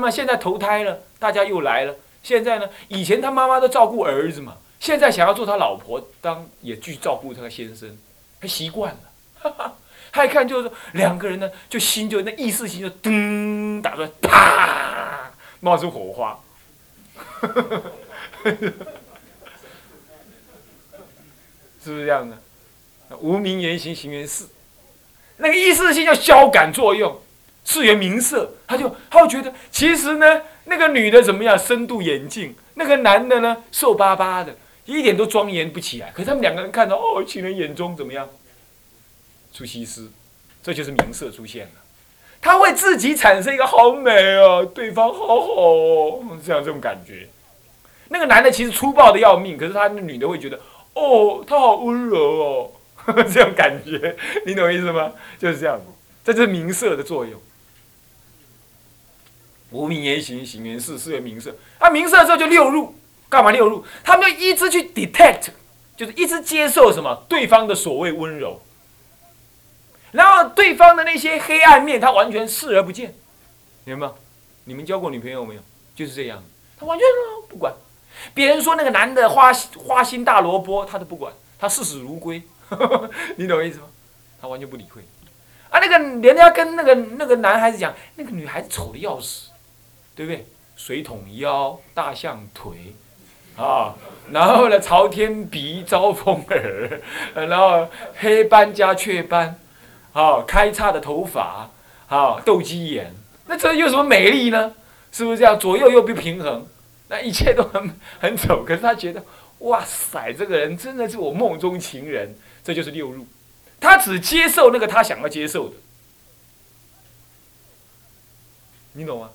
那么现在投胎了，大家又来了。现在呢，以前他妈妈都照顾儿子嘛，现在想要做他老婆，当也去照顾他先生，他习惯了。他一看就是两个人呢，就心就那意识心就噔打出来，啪冒出火花。是不是这样的？无名言行行缘事，那个意识性叫消感作用，是缘名色，他就他会觉得，其实呢，那个女的怎么样，深度眼镜，那个男的呢，瘦巴巴的，一点都庄严不起来。可是他们两个人看到，哦，情人眼中怎么样，出西施，这就是名色出现了。他会自己产生一个好美哦，对方好好哦，这样这种感觉。那个男的其实粗暴的要命，可是他那女的会觉得，哦，他好温柔哦。这种感觉，你懂意思吗？就是这样子，这就是名色的作用。无名言行，行言事，是为名色。啊，名色之后就六入，干嘛六入？他们就一直去 detect，就是一直接受什么对方的所谓温柔，然后对方的那些黑暗面，他完全视而不见。明白吗？你们交过女朋友没有？就是这样，他完全不管。别人说那个男的花花心大萝卜，他都不管，他视死如归。你懂我意思吗？他完全不理会。啊，那个人家跟那个那个男孩子讲，那个女孩子丑的要死，对不对？水桶腰，大象腿，啊，然后呢，朝天鼻，招风耳，然后黑斑加雀斑，啊，开叉的头发，啊，斗鸡眼，那这有什么美丽呢？是不是这样？左右又不平衡，那一切都很很丑。可是他觉得，哇塞，这个人真的是我梦中情人。这就是六入，他只接受那个他想要接受的，你懂吗？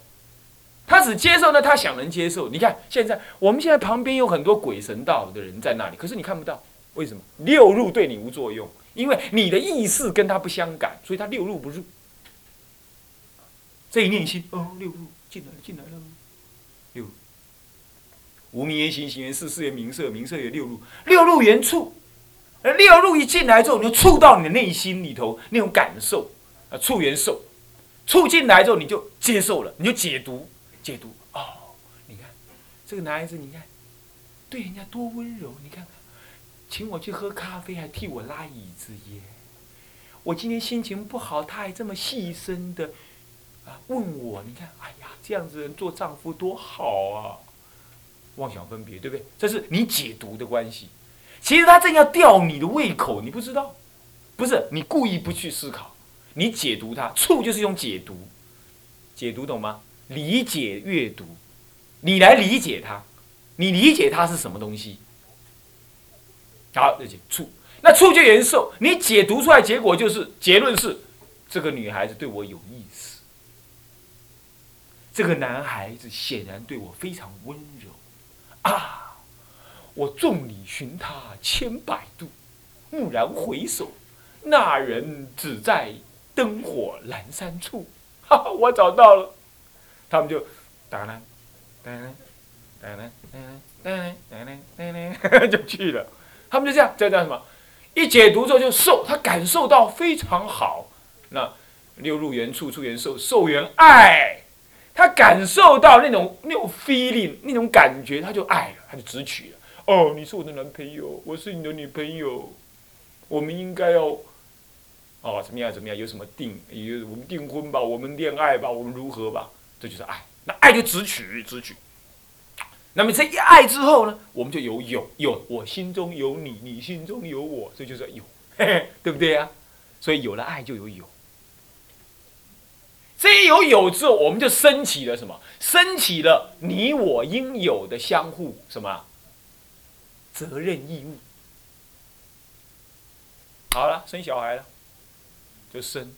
他只接受那他想能接受。你看现在，我们现在旁边有很多鬼神道的人在那里，可是你看不到，为什么？六入对你无作用，因为你的意识跟他不相感，所以他六入不入。这一念心，哦，六入进来，进来了，六无名言行，行言事，事言名色，名色也六入，六入缘处。而六入一进来之后，你就触到你的内心里头那种感受，啊，触元受，触进来之后你就接受了，你就解读，解读哦，你看这个男孩子，你看对人家多温柔，你看看，请我去喝咖啡还替我拉椅子耶，我今天心情不好，他还这么细声的啊问我，你看，哎呀，这样子人做丈夫多好啊，妄想分别，对不对？这是你解读的关系。其实他正要吊你的胃口，你不知道，不是你故意不去思考，你解读他，醋就是一种解读，解读懂吗？理解阅读，你来理解它，你理解它是什么东西？好，那就处，那处就延寿，你解读出来结果就是结论是，这个女孩子对我有意思，这个男孩子显然对我非常温柔，啊。我众里寻他千百度，蓦然回首，那人只在灯火阑珊处。哈哈，我找到了。他们就哒啦哒啦哒啦哒啦哒啦哒啦哒啦，就去了。他们就这样，这叫什么？一解读之后就受，他感受到非常好。那六入缘处，处缘受，受缘爱。他感受到那种那种 feeling，那种感觉，他就爱了，他就直取了。哦，你是我的男朋友，我是你的女朋友，我们应该要，哦，怎么样怎么样？有什么订？有我们订婚吧，我们恋爱吧，我们如何吧？这就是爱，那爱就直取直取。那么这一爱之后呢，我们就有有有，我心中有你，你心中有我，这就是有，对不对呀？所以有了爱就有有。这一有有之后，我们就升起了什么？升起了你我应有的相互什么？责任义务，好了，生小孩了，就生，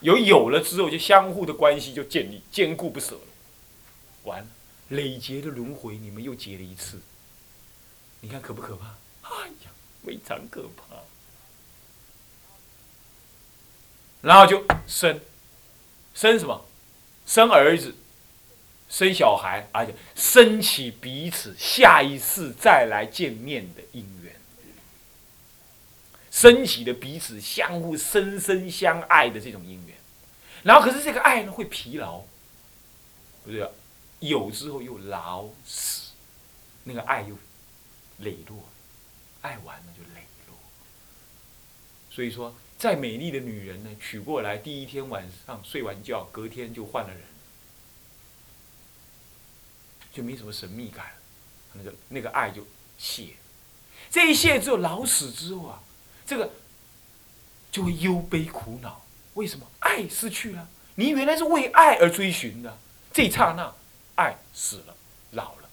有有了之后，就相互的关系就建立，坚固不舍了。完了，累劫的轮回，你们又结了一次，你看可不可怕？哎呀，非常可怕。然后就生，生什么？生儿子。生小孩，而且升起彼此下一次再来见面的姻缘，升起的彼此相互深深相爱的这种姻缘，然后可是这个爱呢会疲劳，不对？有之后又老死，那个爱又磊落，爱完了就磊落。所以说，再美丽的女人呢，娶过来第一天晚上睡完觉，隔天就换了人，就没什么神秘感，那个那个爱就谢。这一谢之后，老死之后啊，这个就会忧悲苦恼。为什么？爱失去了，你原来是为爱而追寻的，这一刹那，爱死了，老了。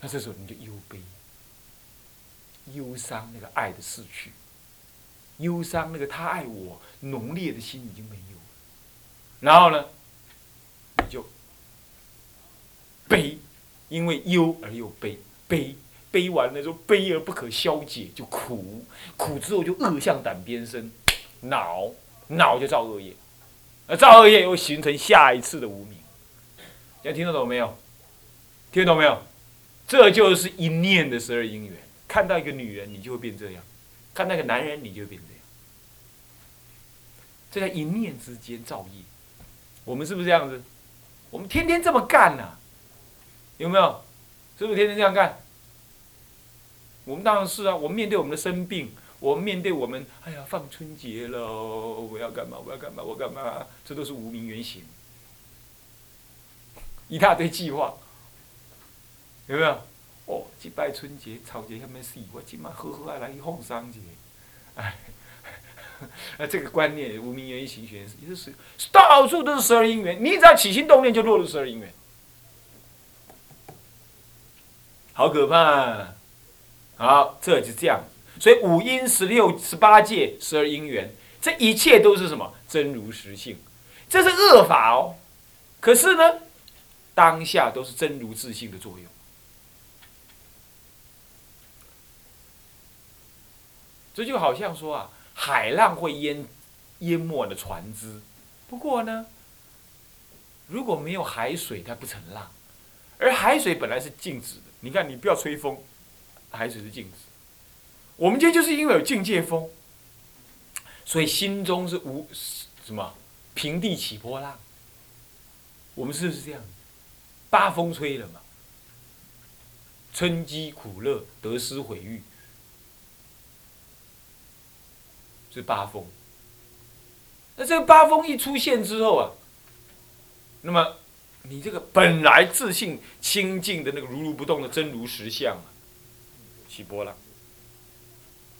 那这时候你就忧悲、忧伤，那个爱的逝去，忧伤那个他爱我浓烈的心已经没有了。然后呢，你就悲，因为忧而又悲，悲。悲完了之后，悲而不可消解，就苦，苦之后就恶向胆边生，恼，恼就造恶业，而造恶业又形成下一次的无名。现在听得懂没有？听得懂没有？这就是一念的十二因缘。看到一个女人，你就会变这样；看到一个男人，你就会变这样。这叫一念之间造业。我们是不是这样子？我们天天这么干呢？有没有？是不是天天这样干？我们当然是啊，我们面对我们的生病，我们面对我们，哎呀，放春节了，我要干嘛？我要干嘛？我干嘛？这都是无名原型，一大堆计划，有没有？哦，祭拜春节、草节下面事，我今晚呵呵来一哄三节，哎，啊，这个观念无名原型学也是到处都是十二因缘，你只要起心动念就落入十二因缘，好可怕。好，这就这样。所以五阴十六十八界十二因缘，这一切都是什么？真如实性。这是恶法哦。可是呢，当下都是真如自性的作用。这就好像说啊，海浪会淹淹没的船只。不过呢，如果没有海水，它不成浪。而海水本来是静止的。你看，你不要吹风。海水是镜子，我们今天就是因为有境界风，所以心中是无什么平地起波浪。我们是不是这样？八风吹了嘛，春饥苦乐得失毁誉，是八风。那这个八风一出现之后啊，那么你这个本来自信清净的那个如如不动的真如实相啊。起波浪，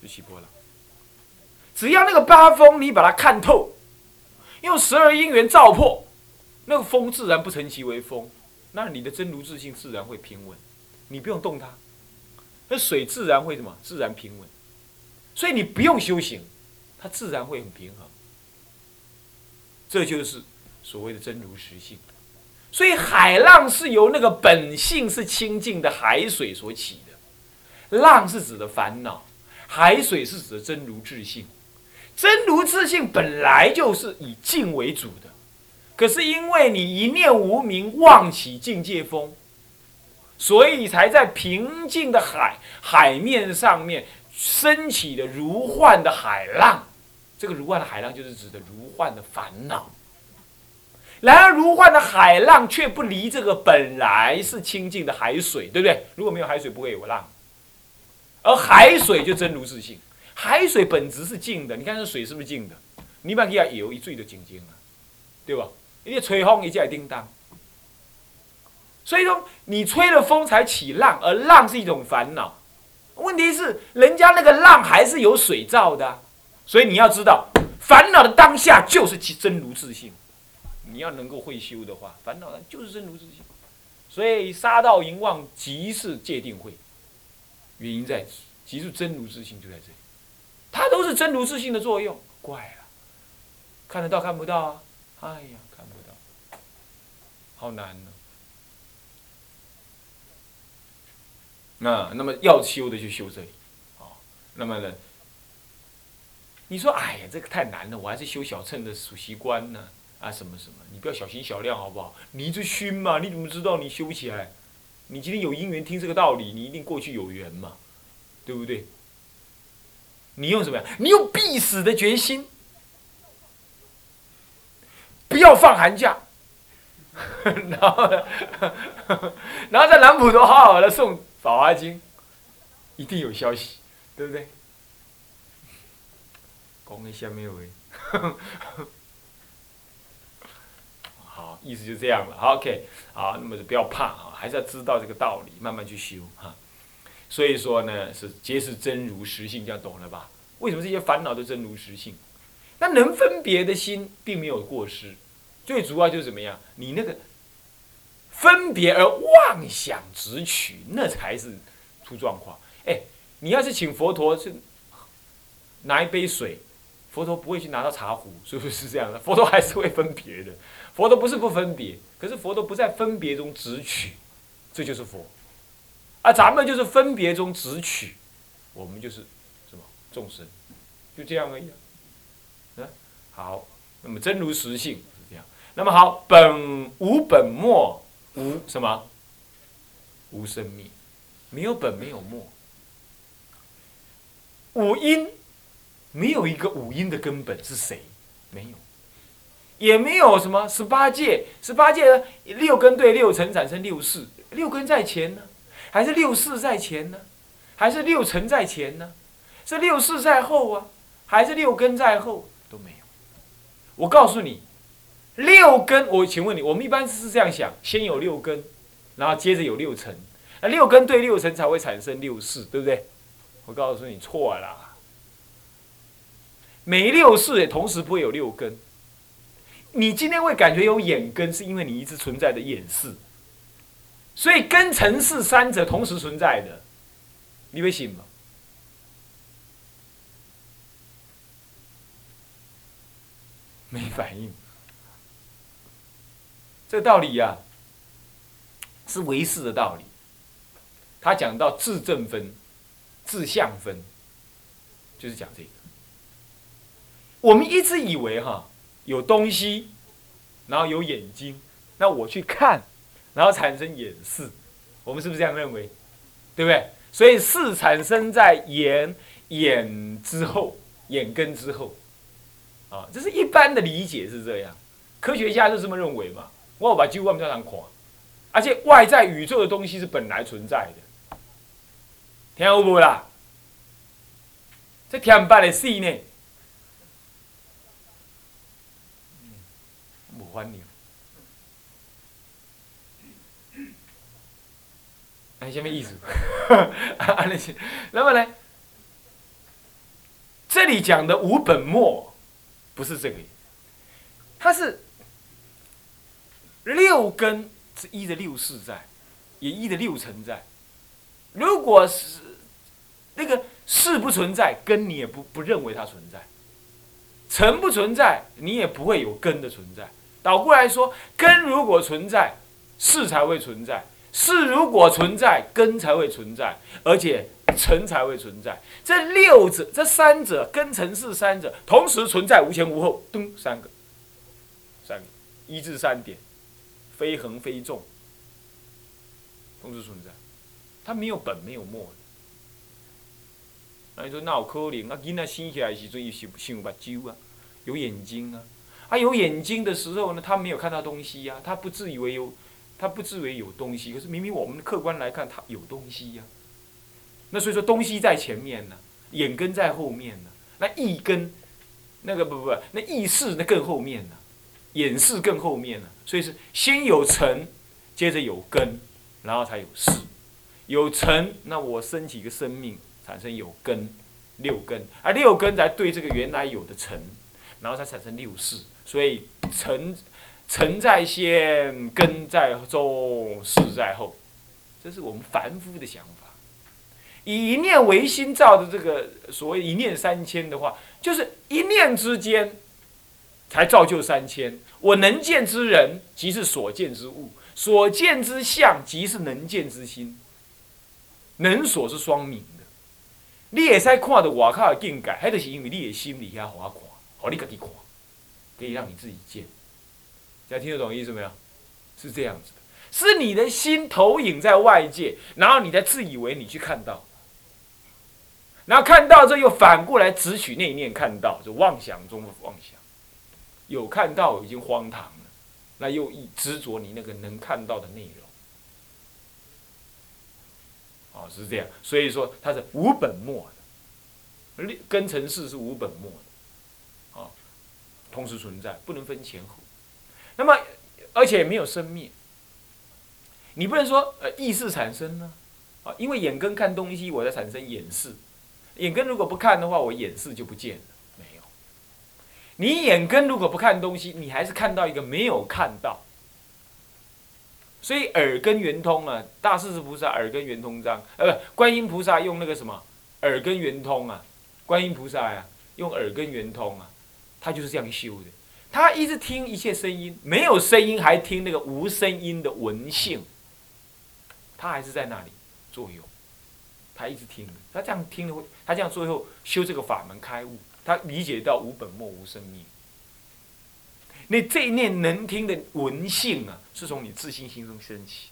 就起波浪。只要那个八风你把它看透，用十二因缘照破，那个风自然不成其为风，那你的真如自性自然会平稳，你不用动它，那水自然会什么？自然平稳。所以你不用修行，它自然会很平衡。这就是所谓的真如实性。所以海浪是由那个本性是清净的海水所起的。浪是指的烦恼，海水是指的真如自性。真如自性本来就是以静为主的，可是因为你一念无明，妄起境界风，所以才在平静的海海面上面升起的如幻的海浪。这个如幻的海浪就是指的如幻的烦恼。然而如幻的海浪却不离这个本来是清净的海水，对不对？如果没有海水，不会有浪。而海水就真如自性，海水本质是静的。你看这水是不是静的？你把它游一醉就静静了，对吧？因为吹风一下叮当。所以说，你吹了风才起浪，而浪是一种烦恼。问题是，人家那个浪还是有水造的，所以你要知道，烦恼的当下就是其真如自性。你要能够会修的话，烦恼呢就是真如自性。所以杀道淫妄即是界定会。原因在此，其实真如自性就在这里，它都是真如自性的作用。怪了，看得到看不到啊？哎呀，看不到，好难呢。那那么要修的就修这里，哦，那么呢？你说，哎呀，这个太难了，我还是修小乘的属习观呢，啊，什么什么？你不要小心小量好不好？你这熏嘛，你怎么知道你修不起来？你今天有因缘听这个道理，你一定过去有缘嘛，对不对？你用什么呀？你用必死的决心，不要放寒假，然后呢，然后在南普陀好好的诵《法华经》，一定有消息，对不对？讲的下面位，好，意思就这样了。，OK，好，那么就不要怕啊，还是要知道这个道理，慢慢去修哈。所以说呢，是皆是真如实性，这样懂了吧？为什么这些烦恼都真如实性？那能分别的心并没有过失，最主要就是怎么样？你那个分别而妄想执取，那才是出状况。哎，你要是请佛陀是拿一杯水，佛陀不会去拿到茶壶，是不是这样的？佛陀还是会分别的。佛陀不是不分别，可是佛陀不在分别中执取，这就是佛。啊，咱们就是分别中执取，我们就是什么众生，就这样而已。啊，好，那么真如实性是这样。那么好，本无本末，无什么？无生命，没有本，没有末。五音，没有一个五音的根本是谁？没有，也没有什么十八界，十八界六根对六尘产生六事，六根在前呢。还是六四在前呢，还是六尘在前呢？是六四在后啊，还是六根在后？都没有。我告诉你，六根，我请问你，我们一般是这样想：先有六根，然后接着有六尘，那六根对六尘才会产生六四，对不对？我告诉你错了，没六四也同时不会有六根。你今天会感觉有眼根，是因为你一直存在的眼视。所以根尘世三者同时存在的，你会信吗？没反应。这道理呀，是唯识的道理。他讲到自正分、自相分，就是讲这个。我们一直以为哈有东西，然后有眼睛，那我去看。然后产生眼视，我们是不是这样认为？对不对？所以视产生在眼眼之后，眼根之后，啊，这是一般的理解是这样。科学家就这么认为嘛。我把几乎我们叫常狂，而且外在宇宙的东西是本来存在的，听有无啦？这天办的事呢？无反应。哎，下面意思，那么呢？这里讲的无本末，不是这个，它是六根是依着六世在，也依着六尘在。如果是那个事不存在，根你也不不认为它存在；尘不存在，你也不会有根的存在。倒过来说，根如果存在，事才会存在。是如果存在，根才会存在，而且尘才会存在。这六者，这三者，根尘是三者同时存在，无前无后，噔，三个，三个，一至三点，非横非纵，同时存在，它没有本，没有末。那你说那有可能？啊，囡仔生起来的时阵，伊是是有目睭啊，有眼睛啊。他，有眼睛的时候呢，他没有看到东西呀，他不自以为有。他不自以为有东西，可是明明我们客观来看，他有东西呀。那所以说，东西在前面呢，眼根在后面呢。那意根，那个不不不，那意识那更后面呢，眼识更后面呢。所以是先有尘，接着有根，然后才有识。有尘，那我升起一个生命，产生有根，六根，而六根才对这个原来有的尘，然后才产生六识。所以成成在先，根在中，事在后，这是我们凡夫的想法。以一念为心造的这个所谓一念三千的话，就是一念之间才造就三千。我能见之人，即是所见之物；所见之相，即是能见之心。能所是双明的，你也在看的外靠的境界，还就是因为你的心里遐好看，好你自己看，可以让你自己见。大家听得懂意思没有？是这样子的，是你的心投影在外界，然后你再自以为你去看到，然后看到之后又反过来只取那一念看到，就妄想中的妄想，有看到已经荒唐了，那又执着你那个能看到的内容。哦，是这样，所以说它是无本末的，根尘世是无本末的，同时存在，不能分前后。那么，而且没有生灭，你不能说呃意识产生呢，啊，因为眼根看东西，我在产生眼视，眼根如果不看的话，我眼视就不见了，没有。你眼根如果不看东西，你还是看到一个没有看到。所以耳根圆通啊，大势至菩萨耳根圆通章，呃，不，观音菩萨用那个什么耳根圆通啊，观音菩萨呀，用耳根圆通啊，他就是这样修的。他一直听一切声音，没有声音还听那个无声音的闻性，他还是在那里作用。他一直听，他这样听的，他这样最后修这个法门开悟，他理解到无本末无生命。那这一念能听的闻性啊，是从你自信心中升起，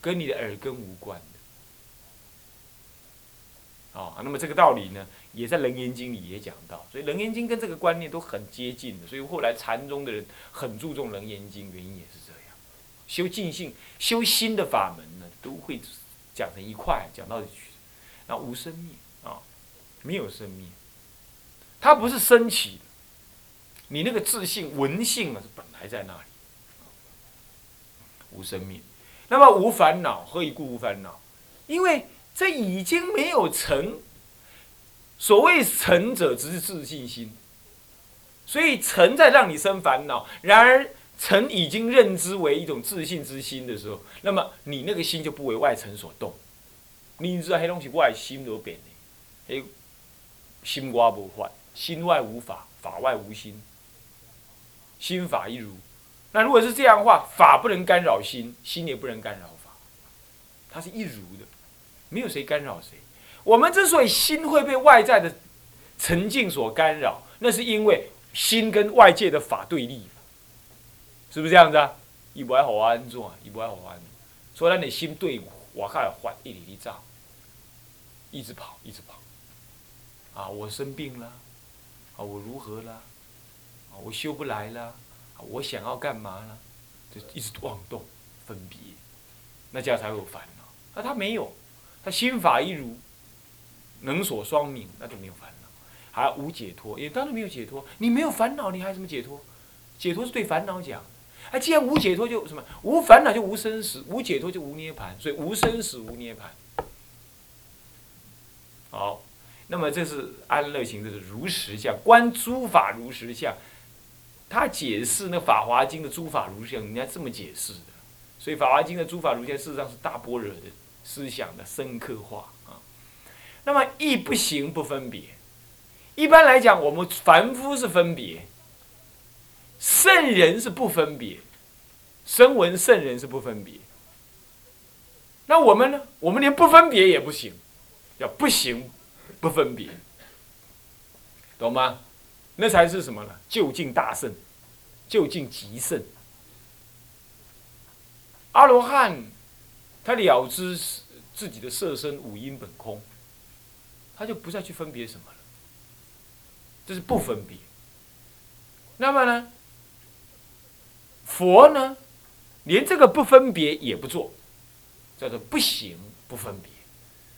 跟你的耳根无关的。哦，那么这个道理呢，也在《楞严经》里也讲到，所以《楞严经》跟这个观念都很接近的。所以后来禅宗的人很注重《楞严经》，原因也是这样。修净性、修心的法门呢，都会讲成一块，讲到。那无生灭啊，没有生灭，它不是升起。你那个自信、文性啊，是本来在那里，无生命。那么无烦恼，何以故无烦恼？因为这已经没有成。所谓成者，只是自信心。所以成在让你生烦恼。然而成已经认知为一种自信之心的时候，那么你那个心就不为外尘所动。你知道黑东西外心都变的，黑心外无法，心外无法，法外无心。心法一如，那如果是这样的话，法不能干扰心，心也不能干扰法，它是一如的，没有谁干扰谁。我们之所以心会被外在的沉静所干扰，那是因为心跟外界的法对立，是不是这样子啊？伊不爱好安怎？伊不爱好安，所以咱的心对外靠的法一直一照，一直跑，一直跑。啊，我生病了，啊，我如何了？我修不来了，我想要干嘛了？就一直妄动、分别，那这样才会有烦恼。那他没有，他心法一如，能所双明，那就没有烦恼，还无解脱，也当然没有解脱。你没有烦恼，你还怎么解脱？解脱是对烦恼讲。哎，既然无解脱，就什么？无烦恼就无生死，无解脱就无涅盘，所以无生死无涅盘。好，那么这是安乐行，这是如实相，观诸法如实相。他解释那《法华经》的诸法如相，人家这么解释的，所以《法华经》的诸法如相事实上是大般若的思想的深刻化啊。那么亦不行不分别，一般来讲，我们凡夫是分别，圣人是不分别，声闻圣人是不分别。那我们呢？我们连不分别也不行，要不行不分别，懂吗？那才是什么呢？就近大圣，就近极圣。阿罗汉，他了知自己的色身五阴本空，他就不再去分别什么了。这是不分别。那么呢？佛呢，连这个不分别也不做，叫做不行不分别。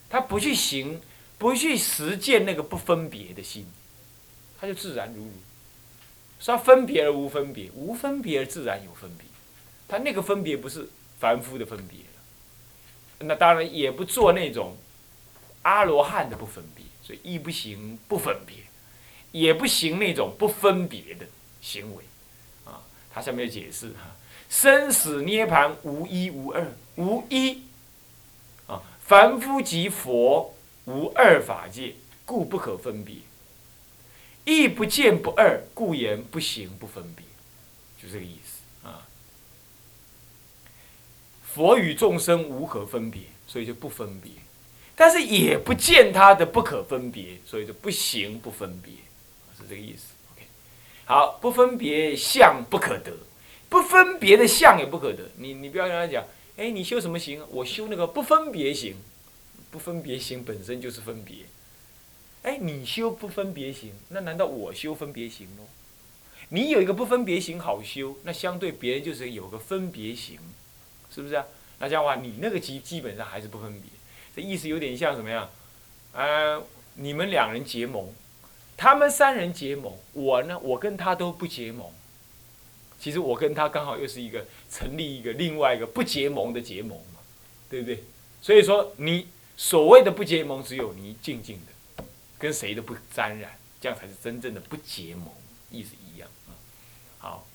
他不去行，不去实践那个不分别的心。他就自然如如，是分别而无分别，无分别而自然有分别。他那个分别不是凡夫的分别，那当然也不做那种阿罗汉的不分别，所以亦不行不分别，也不行那种不分别的行为。啊，它下面有解释哈，生死涅盘无一无二，无一啊，凡夫即佛无二法界，故不可分别。亦不见不二，故言不行不分别，就这个意思啊。佛与众生无可分别，所以就不分别；但是也不见他的不可分别，所以就不行不分别，是这个意思。OK，好，不分别相不可得，不分别的相也不可得。你你不要跟他讲，哎，你修什么行？我修那个不分别行，不分别行本身就是分别。哎，你修不分别行，那难道我修分别行喽？你有一个不分别行好修，那相对别人就是有个分别行，是不是啊？那这样的话，你那个基基本上还是不分别。这意思有点像什么样？呃，你们两人结盟，他们三人结盟，我呢，我跟他都不结盟。其实我跟他刚好又是一个成立一个另外一个不结盟的结盟嘛，对不对？所以说你所谓的不结盟，只有你静静的，跟谁都不沾染，这样才是真正的不结盟，意思一样啊。好，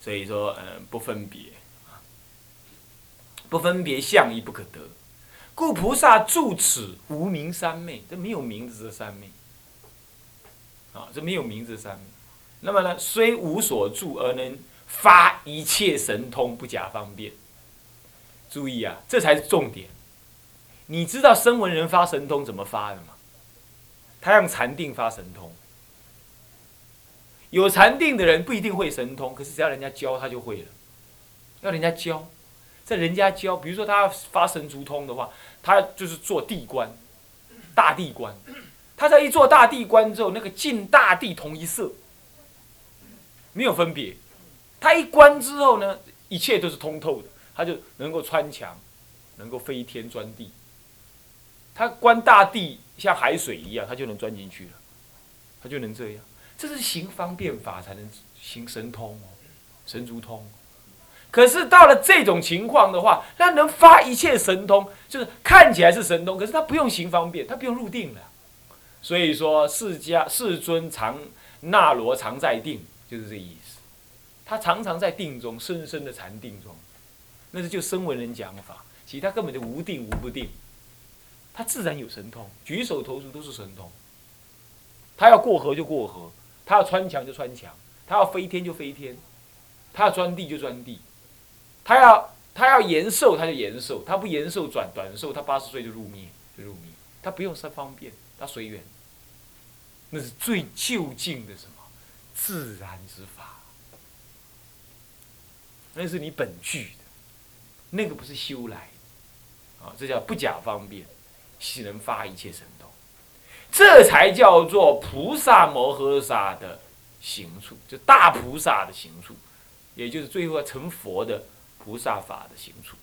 所以说嗯，不分别，不分别相亦不可得。故菩萨住此无名三昧，这没有名字的三昧，啊，这没有名字的三昧。那么呢，虽无所住而能发一切神通，不假方便。注意啊，这才是重点。你知道声闻人发神通怎么发的吗？他用禅定发神通。有禅定的人不一定会神通，可是只要人家教他就会了。要人家教。在人家教，比如说他发神足通的话，他就是做地观，大地观。他在一做大地观之后，那个尽大地同一色，没有分别。他一观之后呢，一切都是通透的，他就能够穿墙，能够飞天钻地。他观大地像海水一样，他就能钻进去了，他就能这样。这是行方便法才能行神通哦，神足通。可是到了这种情况的话，他能发一切神通，就是看起来是神通，可是他不用行方便，他不用入定了。所以说，释迦世尊常那罗常在定，就是这意思。他常常在定中，深深的禅定中，那是就声闻人讲法，其他根本就无定无不定，他自然有神通，举手投足都是神通。他要过河就过河，他要穿墙就穿墙，他要飞天就飞天，他要钻地就钻地。他要他要延寿，他就延寿；他不延寿，转短寿。他八十岁就入灭，就入灭。他不用三方便，他随缘。那是最就近的什么自然之法，那是你本具的，那个不是修来的啊！这叫不假方便，喜能发一切神通？这才叫做菩萨摩诃萨的行处，就大菩萨的行处，也就是最后要成佛的。菩萨法的行处，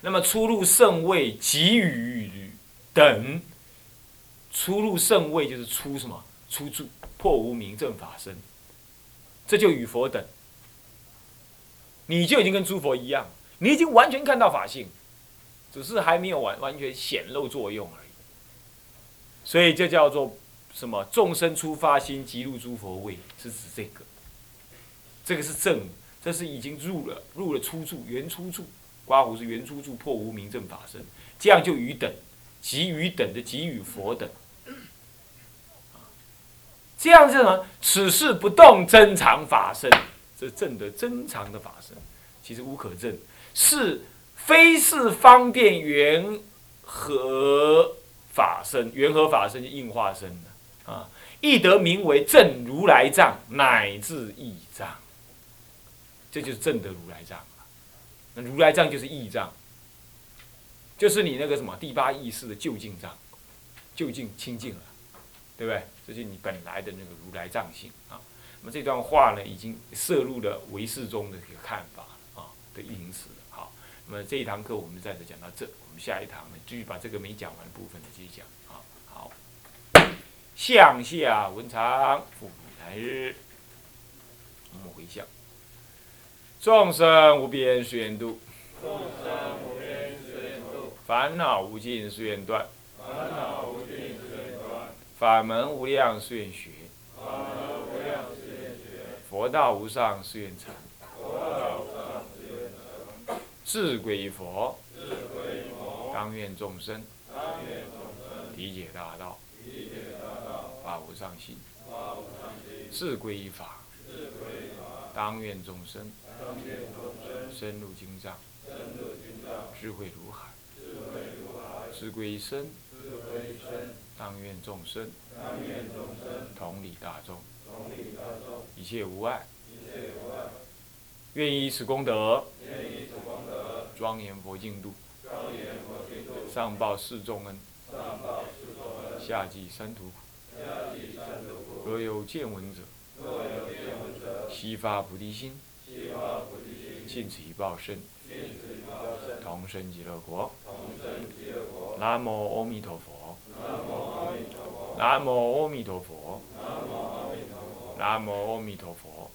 那么出入圣位给予等，出入圣位就是出什么？出住破无明正法身，这就与佛等，你就已经跟诸佛一样，你已经完全看到法性，只是还没有完完全显露作用而已。所以这叫做什么？众生出发心即入诸佛位，是指这个。这个是正，这是已经入了入了初住原初住，刮胡是原初住破无明正法身，这样就与等，即与等的即与佛等，这样是什么？此事不动真常法身，这正的真常的法身，其实无可证，是非是方便缘和法身，缘和法身就应化身的啊，亦得名为正如来藏，乃至义藏。这就是正德如来藏那如来藏就是义藏，就是你那个什么第八意识的就近藏，就近清净了，对不对？这就是你本来的那个如来藏性啊。那么这段话呢，已经摄入了唯识中的一个看法啊的因此。好，那么这一堂课我们暂时讲到这，我们下一堂呢继续把这个没讲完的部分呢继续讲啊。好，向下文长，复来日，我们回向。众生无边誓愿度，众生无边誓愿度；烦恼无尽誓愿断，烦恼无尽誓愿断；法门无量誓愿学，法门无量誓愿学；佛道无上誓愿成，佛道无上誓愿成；志归佛，智归佛；当愿众生，当愿众生。理解大道，理解大道；法无上心，法无上心；志归法，智归法；当愿众生。深入经藏，智慧如海，智慧如海，智归身，当愿众生，同理大众，一切无碍，愿以此功德，愿以此功德，庄严佛净土，上报四重恩，下济三途苦，若有见闻者，悉发菩提心，尽此一报身，同生极乐国。南无阿弥陀佛。南无阿弥陀佛。南无阿弥陀佛。